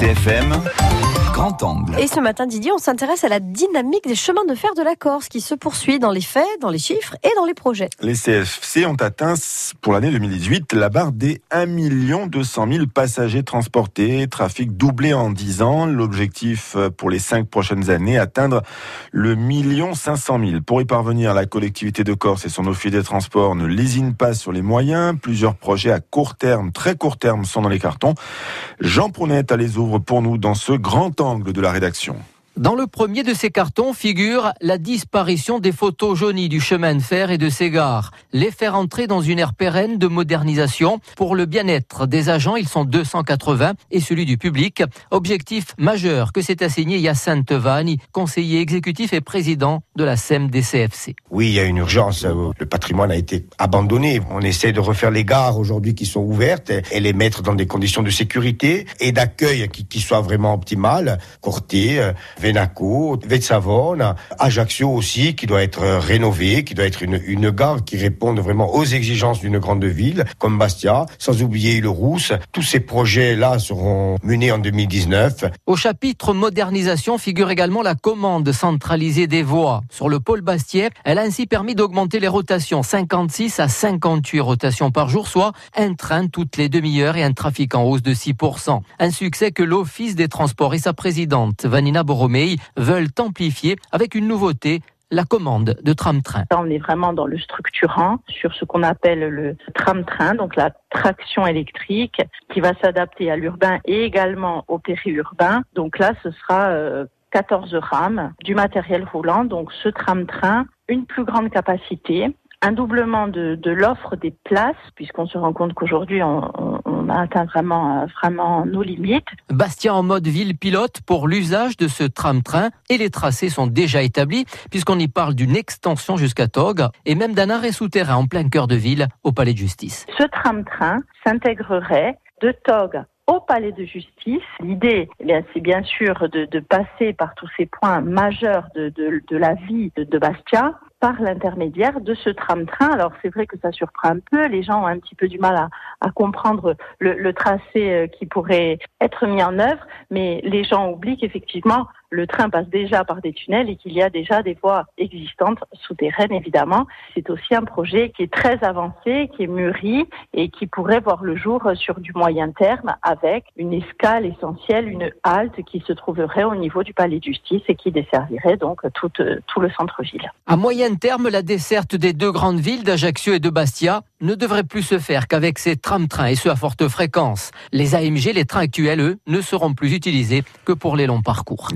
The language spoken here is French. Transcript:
RCFM, grand angle. Et ce matin, Didier, on s'intéresse à la dynamique des chemins de fer de la Corse qui se poursuit dans les faits, dans les chiffres et dans les projets. Les CFC ont atteint pour l'année 2018 la barre des 1 200 000 passagers transportés, trafic doublé en 10 ans. L'objectif euh, pour les 5 prochaines années, atteindre le million 500 000. Pour y parvenir, la collectivité de Corse et son office des transports ne lésinent pas sur les moyens. Plusieurs projets à court terme, très court terme, sont dans les cartons. Jean Prounette les ouvre pour nous dans ce grand angle de la rédaction. Dans le premier de ces cartons figure la disparition des photos jaunies du chemin de fer et de ses gares. Les faire entrer dans une ère pérenne de modernisation pour le bien-être des agents, ils sont 280, et celui du public. Objectif majeur que s'est assigné Yacinthe Vanni, conseiller exécutif et président de la SEM des CFC. Oui, il y a une urgence. Le patrimoine a été abandonné. On essaie de refaire les gares aujourd'hui qui sont ouvertes et les mettre dans des conditions de sécurité et d'accueil qui, qui soient vraiment optimales. Corté, Venaco, Vetsavone, Ajaccio aussi, qui doit être rénové, qui doit être une, une gare qui réponde vraiment aux exigences d'une grande ville, comme Bastia, sans oublier le Rousse. Tous ces projets-là seront menés en 2019. Au chapitre modernisation figure également la commande centralisée des voies. Sur le pôle Bastier, elle a ainsi permis d'augmenter les rotations 56 à 58 rotations par jour, soit un train toutes les demi-heures et un trafic en hausse de 6%. Un succès que l'Office des transports et sa présidente, Vanina Veulent amplifier avec une nouveauté, la commande de tram-train. On est vraiment dans le structurant sur ce qu'on appelle le tram-train, donc la traction électrique qui va s'adapter à l'urbain et également au périurbain. Donc là, ce sera 14 euh, rames, du matériel roulant, donc ce tram-train, une plus grande capacité, un doublement de, l'offre des places, puisqu'on se rend compte qu'aujourd'hui, on, a atteint vraiment, vraiment nos limites. Bastien en mode ville pilote pour l'usage de ce tram-train et les tracés sont déjà établis, puisqu'on y parle d'une extension jusqu'à Tog et même d'un arrêt souterrain en plein cœur de ville au palais de justice. Ce tram-train s'intégrerait de Tog au palais de justice. L'idée, eh c'est bien sûr de, de, passer par tous ces points majeurs de, de, de la vie de, Bastia par l'intermédiaire de ce tram-train. Alors c'est vrai que ça surprend un peu, les gens ont un petit peu du mal à, comprendre le, le, tracé euh, qui pourrait être mis en œuvre, mais les gens oublient qu'effectivement le train passe déjà par des tunnels et qu'il y a déjà des voies existantes souterraines évidemment. C'est aussi un projet qui est très avancé, qui est mûri et qui pourrait voir le jour sur du moyen terme avec une escale essentielle, une halte qui se trouverait au niveau du palais de justice et qui desservirait donc tout, tout le centre-ville. À moyen terme, la desserte des deux grandes villes d'Ajaccio et de Bastia ne devrait plus se faire qu'avec ces tram-trains et ce à forte fréquence. Les AMG, les trains actuels, eux, ne seront plus utilisés que pour les longs parcours.